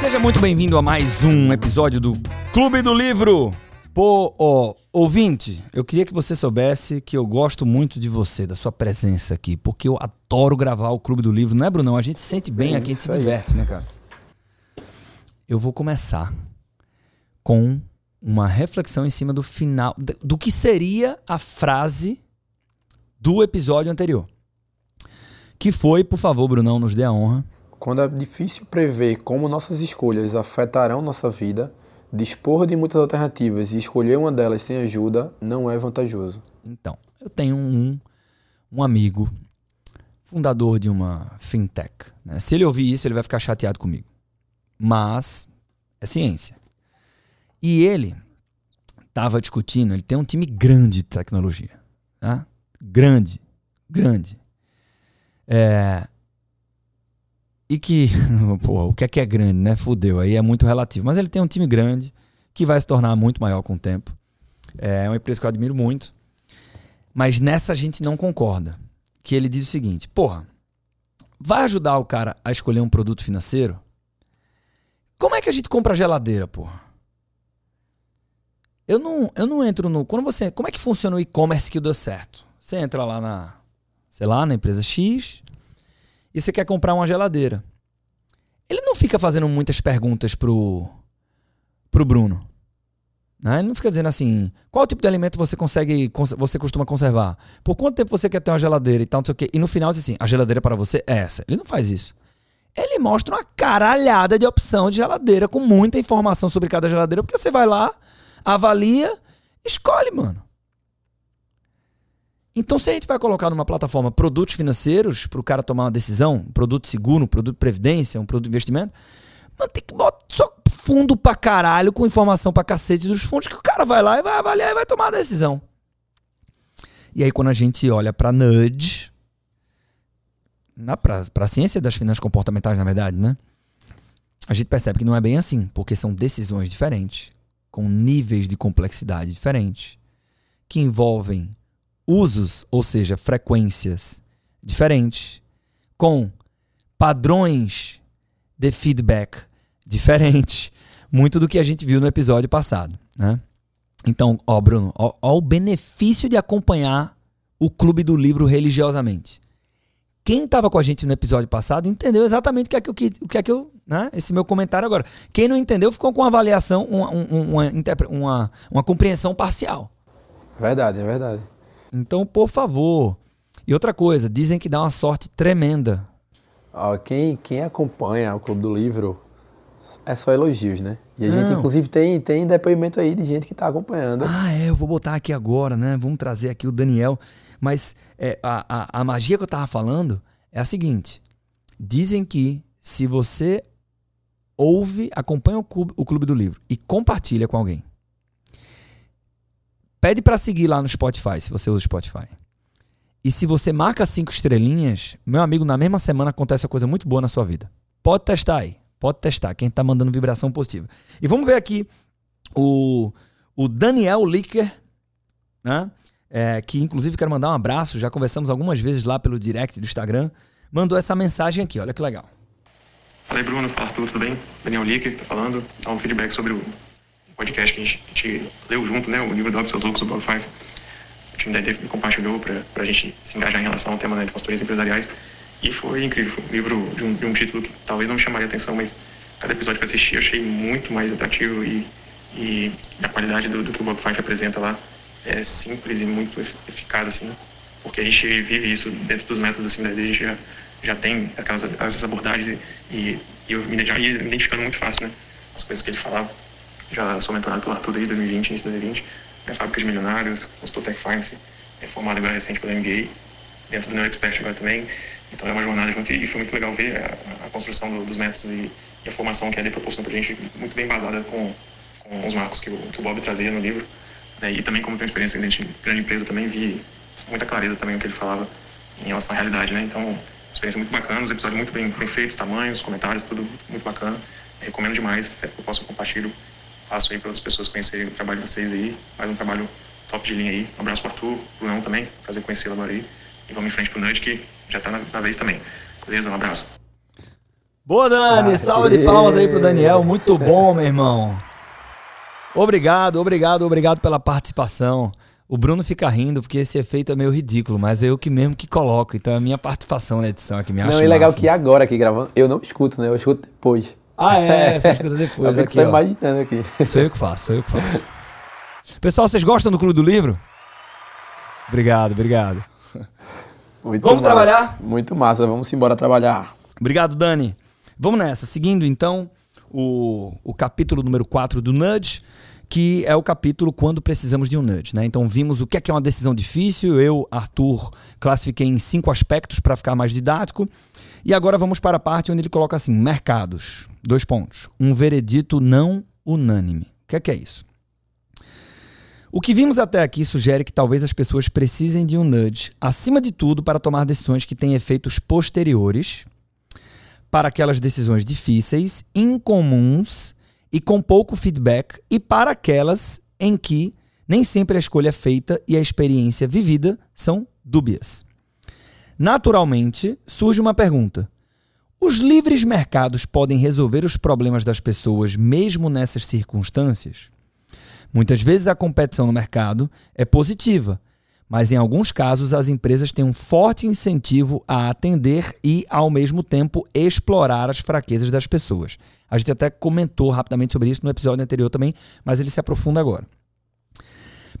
Seja muito bem-vindo a mais um episódio do Clube do Livro. Pô, ó, ouvinte, eu queria que você soubesse que eu gosto muito de você, da sua presença aqui, porque eu adoro gravar o Clube do Livro, não é, Brunão? A gente se sente bem É aqui, a gente se diverte, né, cara? Eu vou começar com uma reflexão em cima do final, do que seria a frase do episódio anterior. Que foi, por favor, Brunão, nos dê a honra. Quando é difícil prever como nossas escolhas afetarão nossa vida, dispor de muitas alternativas e escolher uma delas sem ajuda não é vantajoso. Então, eu tenho um, um amigo, fundador de uma fintech. né? Se ele ouvir isso, ele vai ficar chateado comigo. Mas é ciência. E ele estava discutindo, ele tem um time grande de tecnologia. Tá? Grande, grande. É, e que, pô, o que é que é grande, né? Fudeu, aí é muito relativo. Mas ele tem um time grande que vai se tornar muito maior com o tempo. É uma empresa que eu admiro muito. Mas nessa a gente não concorda. Que ele diz o seguinte: porra, vai ajudar o cara a escolher um produto financeiro? Como é que a gente compra geladeira, porra? Eu não, eu não entro no. Quando você. Como é que funciona o e-commerce que deu certo? Você entra lá na. Sei lá, na empresa X e você quer comprar uma geladeira. Ele não fica fazendo muitas perguntas pro, pro Bruno. Né? Ele não fica dizendo assim, qual tipo de alimento você consegue, cons- você costuma conservar? Por quanto tempo você quer ter uma geladeira e tal, não sei o quê. E no final diz assim, a geladeira para você é essa. Ele não faz isso. Ele mostra uma caralhada de opção de geladeira com muita informação sobre cada geladeira, porque você vai lá, avalia, escolhe, mano. Então, se a gente vai colocar numa plataforma produtos financeiros para o cara tomar uma decisão, um produto seguro, um produto previdência, um produto investimento, mano, tem que botar só fundo pra caralho com informação pra cacete dos fundos que o cara vai lá e vai avaliar e vai tomar a decisão. E aí, quando a gente olha pra nudge, na, pra ciência das finanças comportamentais, na verdade, né? A gente percebe que não é bem assim, porque são decisões diferentes, com níveis de complexidade diferentes, que envolvem usos, ou seja, frequências diferentes, com padrões de feedback diferentes, muito do que a gente viu no episódio passado, né? Então, ó, Bruno, ó, ó o benefício de acompanhar o Clube do Livro religiosamente. Quem estava com a gente no episódio passado entendeu exatamente o que é que eu, o que é que eu né? Esse meu comentário agora. Quem não entendeu ficou com uma avaliação, uma, um- uma, uma, uma compreensão parcial. Verdade, é verdade. Então, por favor. E outra coisa, dizem que dá uma sorte tremenda. Ó, quem, quem acompanha o Clube do Livro é só elogios, né? E a gente, Não. inclusive, tem, tem depoimento aí de gente que tá acompanhando. Ah, é, eu vou botar aqui agora, né? Vamos trazer aqui o Daniel. Mas é, a, a, a magia que eu tava falando é a seguinte: dizem que se você ouve, acompanha o clube, o clube do livro e compartilha com alguém, pede pra seguir lá no Spotify, se você usa o Spotify. E se você marca cinco estrelinhas, meu amigo, na mesma semana acontece uma coisa muito boa na sua vida. Pode testar aí. Pode testar. Quem tá mandando vibração positiva. E vamos ver aqui o, o Daniel Licker, né? É, que inclusive quero mandar um abraço. Já conversamos algumas vezes lá pelo direct do Instagram. Mandou essa mensagem aqui. Olha que legal. Fala aí, Bruno. Fala, Arthur, tudo bem? Daniel Licker tá falando. Dá um feedback sobre o podcast que a gente, a gente leu junto, né? O livro do Absol Loucos, o Bob Five. O time da IDF compartilhou para a gente se engajar em relação ao tema né, de consultorias empresariais. E foi incrível. Foi um livro de um, de um título que talvez não chamaria atenção, mas cada episódio que eu assisti eu achei muito mais atrativo e, e a qualidade do, do que o Bob Five apresenta lá é simples e muito efi- eficaz, assim, porque a gente vive isso dentro dos métodos assim, da IDF, a gente já, já tem aquelas, essas abordagens e, e, eu me, já ia identificando muito fácil, né? As coisas que ele falava. Já sou mentorado pelo Arthur desde 2020, início de 2020. É fábrica de milionários, consultor Tech Finance, é formado agora recente pela MBA, dentro do NeuroExpert agora também. Então é uma jornada junto e foi muito legal ver a, a construção do- dos métodos e, e a formação que a AD proporcionou pra gente, muito bem embasada com, com os marcos que o, que o Bob trazia no livro. né? E também, como tenho experiência dentro de grande empresa, também vi muita clareza também o que ele falava em relação à realidade, né? Então, experiência muito bacana, os episódios muito bem, bem feitos, tamanhos, comentários, tudo muito bacana. Recomendo demais, sempre que eu posso compartilho, faço aí para outras pessoas conhecerem o trabalho de vocês aí, faz um trabalho top de linha aí. Um abraço pro Arthur, pro Não também, prazer conhecê-lo agora aí. E vamos em frente pro Nudge, que já tá na, na vez também. Beleza? Um abraço. Boa, Dani! Ah, Salva de palmas aí pro Daniel. Muito bom, meu irmão. Obrigado, obrigado, obrigado pela participação. O Bruno fica rindo porque esse efeito é meio ridículo, mas é eu que mesmo que coloco. Então é a minha participação na edição aqui me acha Não, e legal massa. que agora aqui gravando, eu não escuto, né? Eu escuto depois. Ah, é? Você escuta depois é que aqui, você tá imaginando aqui. Sou eu que faço, sou eu que faço. Pessoal, vocês gostam do Clube do Livro? Obrigado, obrigado. Muito Vamos massa. trabalhar? Muito massa, vamos embora trabalhar. Obrigado, Dani. Vamos nessa. Seguindo, então, o, o capítulo número 4 do Nudge, que é o capítulo quando precisamos de um nudge. Né? Então, vimos o que é, que é uma decisão difícil. Eu, Arthur, classifiquei em cinco aspectos para ficar mais didático. E agora vamos para a parte onde ele coloca assim: mercados. Dois pontos. Um veredito não unânime. O que é que é isso? O que vimos até aqui sugere que talvez as pessoas precisem de um nudge, acima de tudo, para tomar decisões que têm efeitos posteriores para aquelas decisões difíceis, incomuns e com pouco feedback, e para aquelas em que nem sempre a escolha é feita e a experiência vivida são dúbias. Naturalmente, surge uma pergunta: os livres mercados podem resolver os problemas das pessoas mesmo nessas circunstâncias? Muitas vezes a competição no mercado é positiva, mas em alguns casos as empresas têm um forte incentivo a atender e, ao mesmo tempo, explorar as fraquezas das pessoas. A gente até comentou rapidamente sobre isso no episódio anterior também, mas ele se aprofunda agora.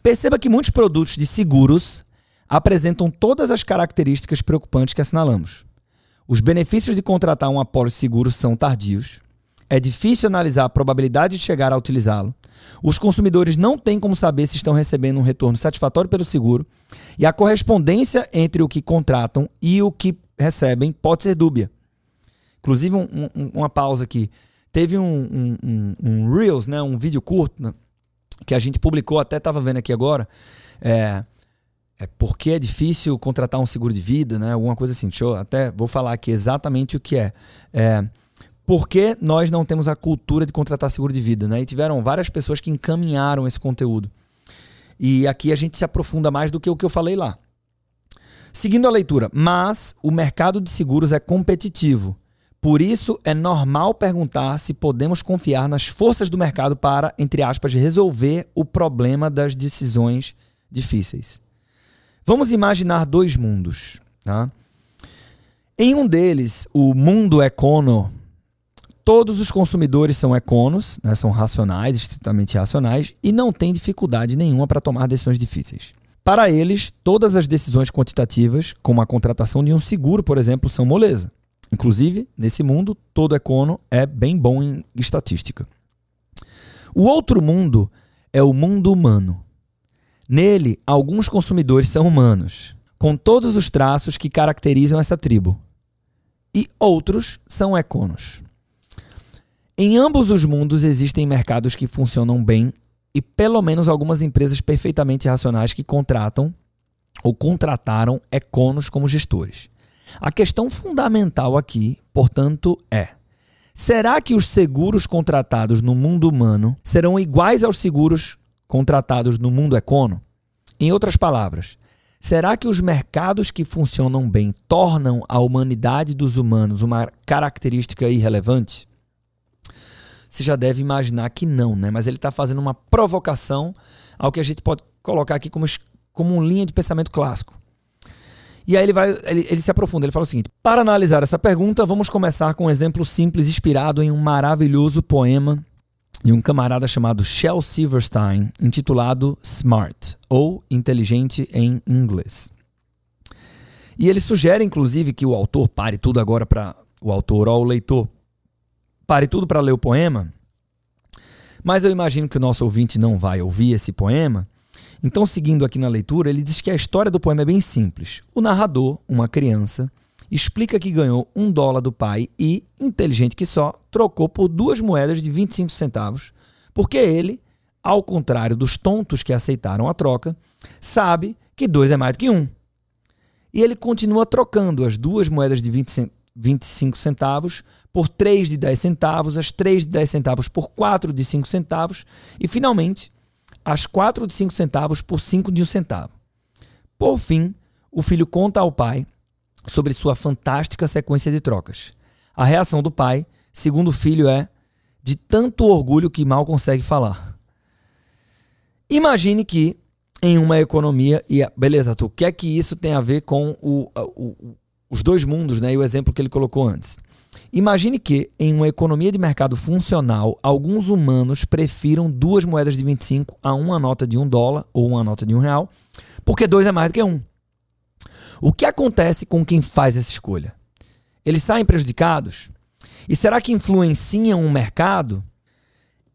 Perceba que muitos produtos de seguros apresentam todas as características preocupantes que assinalamos. Os benefícios de contratar um apólice seguro são tardios. É difícil analisar a probabilidade de chegar a utilizá-lo. Os consumidores não têm como saber se estão recebendo um retorno satisfatório pelo seguro. E a correspondência entre o que contratam e o que recebem pode ser dúbia. Inclusive, um- um- uma pausa aqui. Teve um, um- Reels, né, um vídeo curto, né, que a gente publicou, até estava vendo aqui agora. É, é porque é difícil contratar um seguro de vida, né? Alguma coisa assim. Deixa eu até vou falar aqui exatamente o que é. É por que nós não temos a cultura de contratar seguro de vida, né? E tiveram várias pessoas que encaminharam esse conteúdo. E aqui a gente se aprofunda mais do que o que eu falei lá. Seguindo a leitura, mas o mercado de seguros é competitivo. Por isso é normal perguntar se podemos confiar nas forças do mercado para, entre aspas, resolver o problema das decisões difíceis. Vamos imaginar dois mundos. Tá? Em um deles, o mundo econo, todos os consumidores são econos, né, são racionais, estritamente racionais, e não têm dificuldade nenhuma para tomar decisões difíceis. Para eles, todas as decisões quantitativas, como a contratação de um seguro, por exemplo, são moleza. Inclusive, nesse mundo, todo econo é bem bom em estatística. O outro mundo é o mundo humano. Nele, alguns consumidores são humanos, com todos os traços que caracterizam essa tribo, e outros são econos. Em ambos os mundos existem mercados que funcionam bem e pelo menos algumas empresas perfeitamente racionais que contratam ou contrataram econos como gestores. A questão fundamental aqui, portanto, é: será que os seguros contratados no mundo humano serão iguais aos seguros contratados no mundo econo? Em outras palavras, será que os mercados que funcionam bem tornam a humanidade dos humanos uma característica irrelevante? Você já deve imaginar que não, né? Mas ele está fazendo uma provocação ao que a gente pode colocar aqui como, como uma linha de pensamento clássico. E aí ele vai, ele, ele se aprofunda, ele fala o seguinte: para analisar essa pergunta, vamos começar com um exemplo simples inspirado em um maravilhoso poema de um camarada chamado Shel Silverstein, intitulado Smart, ou Inteligente em inglês. E ele sugere, inclusive, que o autor pare tudo agora para. O autor ou o leitor pare tudo para ler o poema. Mas eu imagino que o nosso ouvinte não vai ouvir esse poema. Então, seguindo aqui na leitura, ele diz que a história do poema é bem simples. O narrador, uma criança, explica que ganhou um dólar do pai e, inteligente que só, trocou por duas moedas de 25 centavos, porque ele, ao contrário dos tontos que aceitaram a troca, sabe que dois é mais do que um. E ele continua trocando as duas moedas de 20 cen- 25 centavos por três de 10 centavos, as três de 10 centavos por quatro de 5 centavos e, finalmente, as quatro de cinco centavos por cinco de um centavo. Por fim, o filho conta ao pai sobre sua fantástica sequência de trocas. A reação do pai, segundo o filho, é de tanto orgulho que mal consegue falar. Imagine que em uma economia e beleza, tu quer que isso tem a ver com o, o, os dois mundos, né? E o exemplo que ele colocou antes. Imagine que, em uma economia de mercado funcional, alguns humanos prefiram duas moedas de 25 a uma nota de um dólar ou uma nota de um real, porque dois é mais do que um. O que acontece com quem faz essa escolha? Eles saem prejudicados? E será que influenciam o mercado?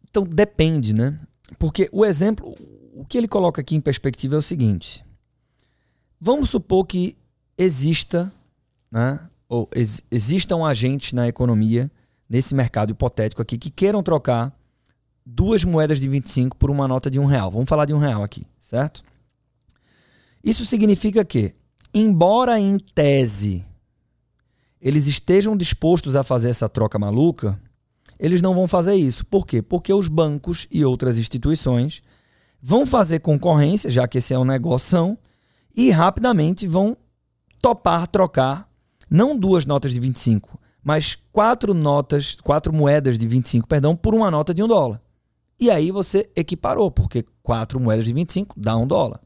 Então depende, né? Porque o exemplo, o que ele coloca aqui em perspectiva é o seguinte: vamos supor que exista, né, ou ex existam agentes na economia, nesse mercado hipotético aqui, que queiram trocar duas moedas de 25 por uma nota de um real. Vamos falar de um real aqui, certo? Isso significa que, embora em tese eles estejam dispostos a fazer essa troca maluca, eles não vão fazer isso. Por quê? Porque os bancos e outras instituições vão fazer concorrência, já que esse é um negócio, e rapidamente vão topar trocar não duas notas de 25, mas quatro notas, quatro moedas de 25, perdão, por uma nota de um dólar. E aí você equiparou, porque quatro moedas de 25 dá um dólar.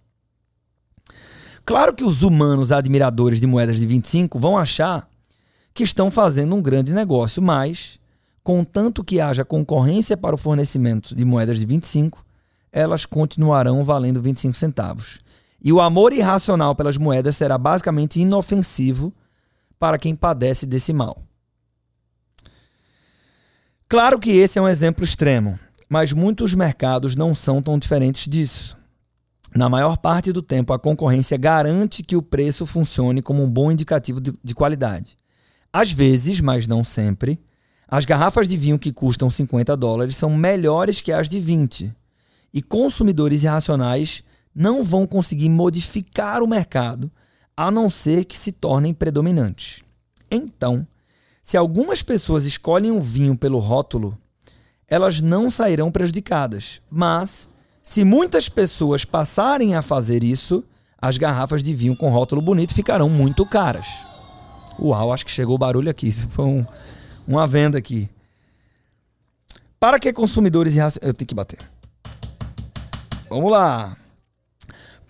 Claro que os humanos admiradores de moedas de 25 vão achar que estão fazendo um grande negócio, mas, contanto que haja concorrência para o fornecimento de moedas de 25, elas continuarão valendo 25 centavos. E o amor irracional pelas moedas será basicamente inofensivo para quem padece desse mal. Claro que esse é um exemplo extremo, mas muitos mercados não são tão diferentes disso. Na maior parte do tempo, a concorrência garante que o preço funcione como um bom indicativo de, de qualidade. Às vezes, mas não sempre, as garrafas de vinho que custam 50 dólares são melhores que as de 20. E consumidores irracionais não vão conseguir modificar o mercado a não ser que se tornem predominantes. Então, se algumas pessoas escolhem o vinho pelo rótulo, elas não sairão prejudicadas. Mas, se muitas pessoas passarem a fazer isso, as garrafas de vinho com rótulo bonito ficarão muito caras. Uau, acho que chegou o barulho aqui. Isso foi um, uma venda aqui. Para que consumidores irracionais. Eu tenho que bater. Vamos lá.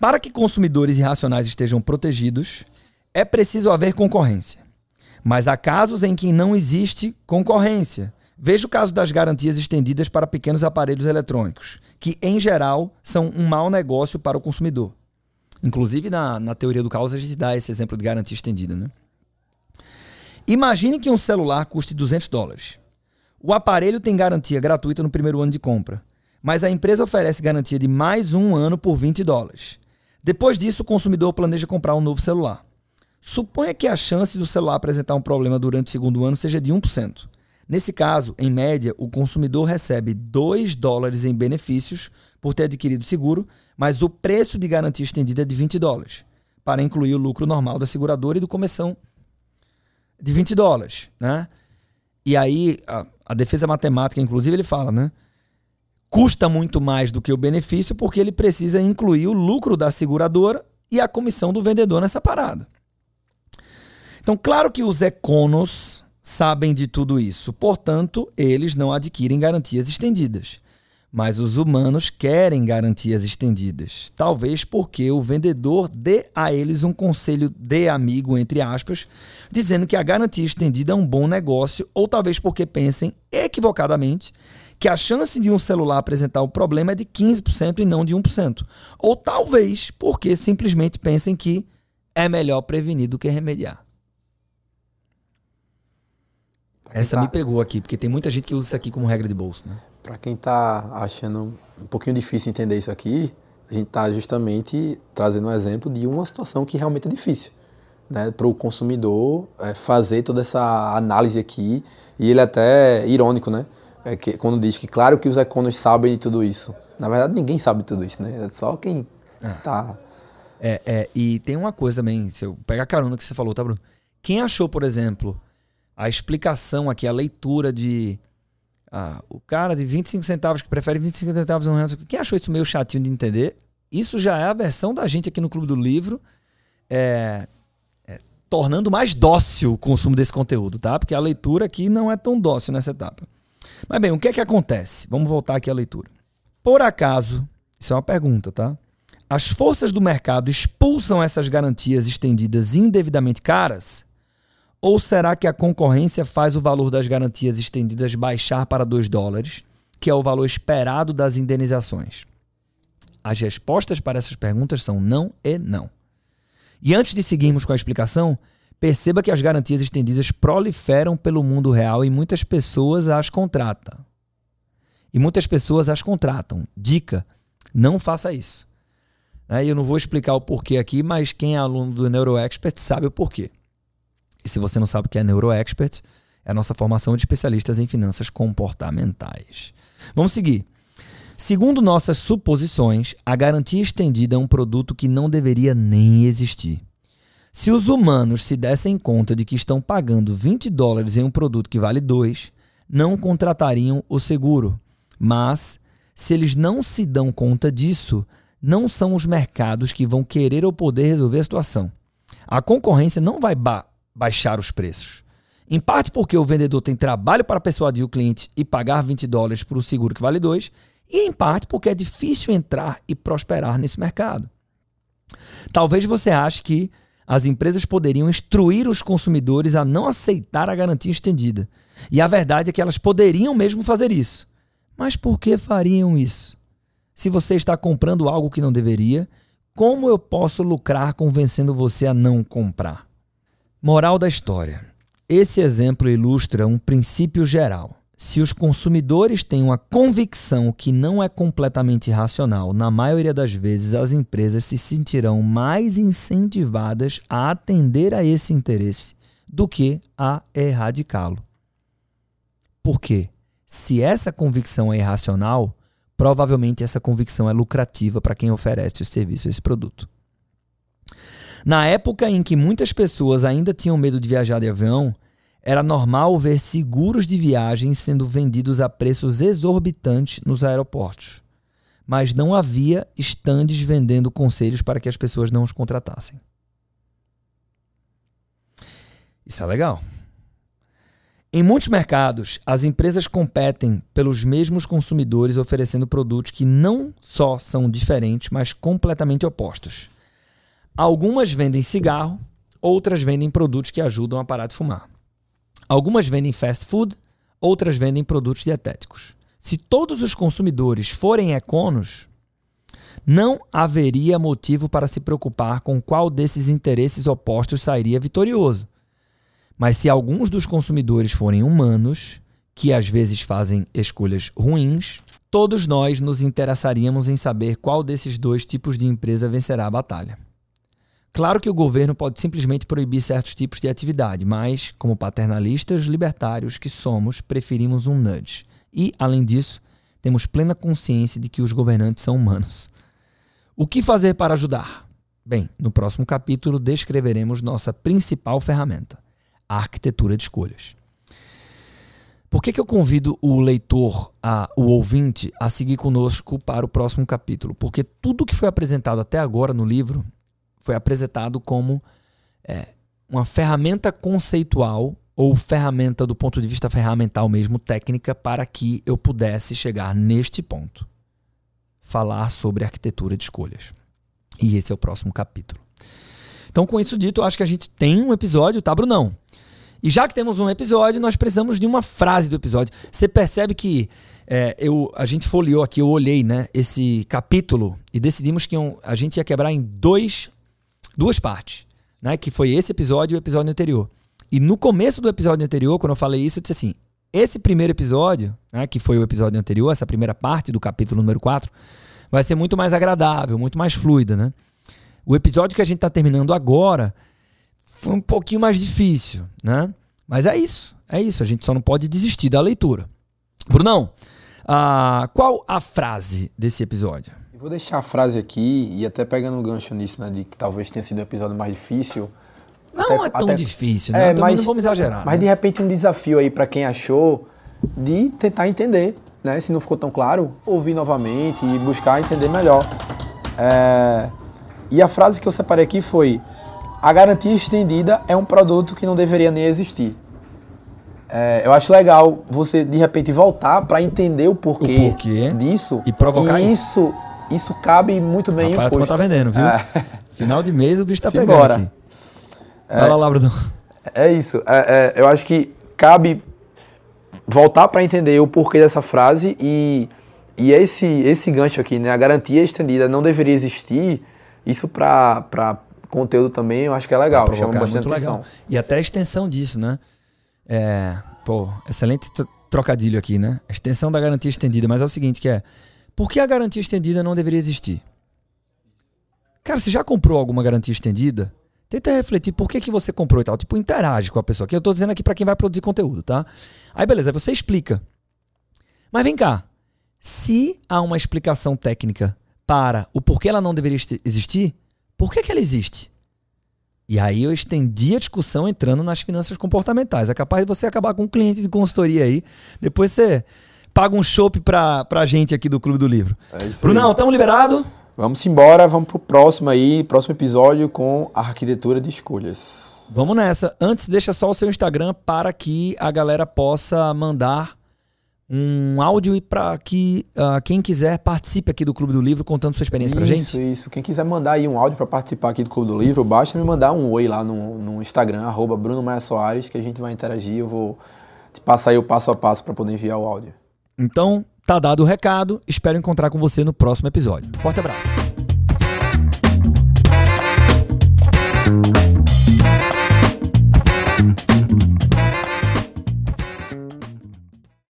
Para que consumidores irracionais estejam protegidos, é preciso haver concorrência. Mas há casos em que não existe concorrência. Veja o caso das garantias estendidas para pequenos aparelhos eletrônicos, que, em geral, são um mau negócio para o consumidor. Inclusive, na, na teoria do caos, a gente dá esse exemplo de garantia estendida. Né? Imagine que um celular custe 200 dólares. O aparelho tem garantia gratuita no primeiro ano de compra, mas a empresa oferece garantia de mais um ano por 20 dólares. Depois disso, o consumidor planeja comprar um novo celular. Suponha que a chance do celular apresentar um problema durante o segundo ano seja de 1%. Nesse caso, em média, o consumidor recebe 2 dólares em benefícios por ter adquirido o seguro, mas o preço de garantia estendida é de 20 dólares, para incluir o lucro normal da seguradora e do comissão de 20 dólares. Né? E aí, a, a defesa matemática, inclusive, ele fala, né? custa muito mais do que o benefício porque ele precisa incluir o lucro da seguradora e a comissão do vendedor nessa parada. Então, claro que os econos sabem de tudo isso, portanto, eles não adquirem garantias estendidas. Mas os humanos querem garantias estendidas. Talvez porque o vendedor dê a eles um conselho de amigo, entre aspas, dizendo que a garantia estendida é um bom negócio, ou talvez porque pensem equivocadamente que a chance de um celular apresentar o problema é de 15% e não de 1%. Ou talvez porque simplesmente pensem que é melhor prevenir do que remediar. Essa tá... me pegou aqui, porque tem muita gente que usa isso aqui como regra de bolso. Né? Para quem está achando um pouquinho difícil entender isso aqui, a gente está justamente trazendo um exemplo de uma situação que realmente é difícil. Né, para o consumidor é, fazer toda essa análise aqui, e ele é até irônico, né? é que, quando diz que claro que os econos sabem de tudo isso. Na verdade, ninguém sabe de tudo isso, né? É só quem ah. tá. É, é, e tem uma coisa também, se eu pegar a carona que você falou, tá, Bruno? Quem achou, por exemplo, a explicação aqui, a leitura de Ah, o cara de 25 centavos que prefere 25 centavos a um real. Quem achou isso meio chatinho de entender? Isso já é a versão da gente aqui no Clube do Livro, é, é, tornando mais dócil o consumo desse conteúdo, tá? Porque a leitura aqui não é tão dócil nessa etapa. Mas bem, o que é que acontece? Vamos voltar aqui à leitura. Por acaso, isso é uma pergunta, tá? As forças do mercado expulsam essas garantias estendidas indevidamente caras? Ou será que a concorrência faz o valor das garantias estendidas baixar para 2 dólares, que é o valor esperado das indenizações? As respostas para essas perguntas são não e não. E antes de seguirmos com a explicação, perceba que as garantias estendidas proliferam pelo mundo real e muitas pessoas as contratam. E muitas pessoas as contratam. Dica: não faça isso. Né? Eu não vou explicar o porquê aqui, mas quem é aluno do NeuroExpert sabe o porquê. E se você não sabe o que é NeuroExpert, é a nossa formação de especialistas em finanças comportamentais. Vamos seguir. Segundo nossas suposições, a garantia estendida é um produto que não deveria nem existir. Se os humanos se dessem conta de que estão pagando 20 dólares em um produto que vale 2, não contratariam o seguro. Mas, se eles não se dão conta disso, não são os mercados que vão querer ou poder resolver a situação. A concorrência não vai baixar os preços. Em parte porque o vendedor tem trabalho para persuadir o cliente e pagar 20 dólares por um seguro que vale 2, e em parte porque é difícil entrar e prosperar nesse mercado. Talvez você ache que as empresas poderiam instruir os consumidores a não aceitar a garantia estendida. E a verdade é que elas poderiam mesmo fazer isso. Mas por que fariam isso? Se você está comprando algo que não deveria, como eu posso lucrar convencendo você a não comprar? Moral da história: esse exemplo ilustra um princípio geral. Se os consumidores têm uma convicção que não é completamente racional, na maioria das vezes as empresas se sentirão mais incentivadas a atender a esse interesse do que a erradicá-lo. Por quê? Se essa convicção é irracional, provavelmente essa convicção é lucrativa para quem oferece o serviço ou esse produto. Na época em que muitas pessoas ainda tinham medo de viajar de avião, era normal ver seguros de viagem sendo vendidos a preços exorbitantes nos aeroportos. Mas não havia estandes vendendo conselhos para que as pessoas não os contratassem. Isso é legal. Em muitos mercados, as empresas competem pelos mesmos consumidores oferecendo produtos que não só são diferentes, mas completamente opostos. Algumas vendem cigarro, outras vendem produtos que ajudam a parar de fumar. Algumas vendem fast food, outras vendem produtos dietéticos. Se todos os consumidores forem econos, não haveria motivo para se preocupar com qual desses interesses opostos sairia vitorioso. Mas se alguns dos consumidores forem humanos, que às vezes fazem escolhas ruins, todos nós nos interessaríamos em saber qual desses dois tipos de empresa vencerá a batalha. Claro que o governo pode simplesmente proibir certos tipos de atividade, mas, como paternalistas libertários que somos, preferimos um nudge. E, além disso, temos plena consciência de que os governantes são humanos. O que fazer para ajudar? Bem, no próximo capítulo descreveremos nossa principal ferramenta, a arquitetura de escolhas. Por que, que eu convido o leitor, a, o ouvinte, a seguir conosco para o próximo capítulo? Porque tudo que foi apresentado até agora no livro foi apresentado como é, uma ferramenta conceitual ou ferramenta do ponto de vista ferramental mesmo, técnica, para que eu pudesse chegar neste ponto. Falar sobre arquitetura de escolhas. E esse é o próximo capítulo. Então, com isso dito, eu acho que a gente tem um episódio, tá, Brunão? E já que temos um episódio, nós precisamos de uma frase do episódio. Você percebe que é, eu, a gente folheou aqui, eu olhei né, esse capítulo e decidimos que um, a gente ia quebrar em dois duas partes, né? Que foi esse episódio e o episódio anterior. E no começo do episódio anterior, quando eu falei isso, eu disse assim: esse primeiro episódio, né, que foi o episódio anterior, essa primeira parte do capítulo número 4, vai ser muito mais agradável, muito mais fluida, né? O episódio que a gente está terminando agora foi um pouquinho mais difícil, né? Mas é isso, é isso. A gente só não pode desistir da leitura. Brunão, ah, qual a frase desse episódio? Vou deixar a frase aqui, e até pegando um gancho nisso, né, de que talvez tenha sido o episódio mais difícil. Não até, é tão até, difícil, né? É, mas, não vamos exagerar. Mas né? de repente um desafio aí para quem achou de tentar entender, né? Se não ficou tão claro, ouvir novamente e buscar entender melhor. É... E a frase que eu separei aqui foi: a garantia estendida é um produto que não deveria nem existir. É, eu acho legal você de repente voltar para entender o porquê, o porquê, disso e provocar e isso. isso. Isso cabe muito bem Rapaz, em turma tá vendendo, viu? É. Final de mês o bicho tá Simbora. pegando aqui. Fala lá, Bruno. É isso. É, é, eu acho que cabe voltar para entender o porquê dessa frase e, e esse, esse gancho aqui, né? A garantia estendida não deveria existir. Isso para conteúdo também eu acho que é legal, chama bastante muito atenção. legal. E até a extensão disso, né? É, pô, excelente tro- trocadilho aqui, né? A extensão da garantia estendida, mas é o seguinte que é, por que a garantia estendida não deveria existir? Cara, você já comprou alguma garantia estendida? Tenta refletir por que, que você comprou e tal. Tipo, interage com a pessoa. Que eu tô dizendo aqui para quem vai produzir conteúdo, tá? Aí beleza, você explica. Mas vem cá. Se há uma explicação técnica para o porquê ela não deveria existir, por que, que ela existe? E aí eu estendi a discussão entrando nas finanças comportamentais. É capaz de você acabar com um cliente de consultoria aí. Depois você paga um chopp pra, pra gente aqui do Clube do Livro. É isso. Brunão, estamos liberados? Vamos embora, vamos pro próximo aí, próximo episódio com a arquitetura de escolhas. Vamos nessa. Antes, deixa só o seu Instagram para que a galera possa mandar um áudio e para que ah, quem quiser participe aqui do Clube do Livro contando sua experiência pra Isso, gente. isso. Quem quiser mandar aí um áudio para participar aqui do Clube do Livro, basta me mandar um oi lá no, no Instagram, arroba Bruno Maia Soares, que a gente vai interagir. Eu vou te passar aí o passo a passo para poder enviar o áudio. Então, tá dado o recado. Espero encontrar com você no próximo episódio. Forte abraço.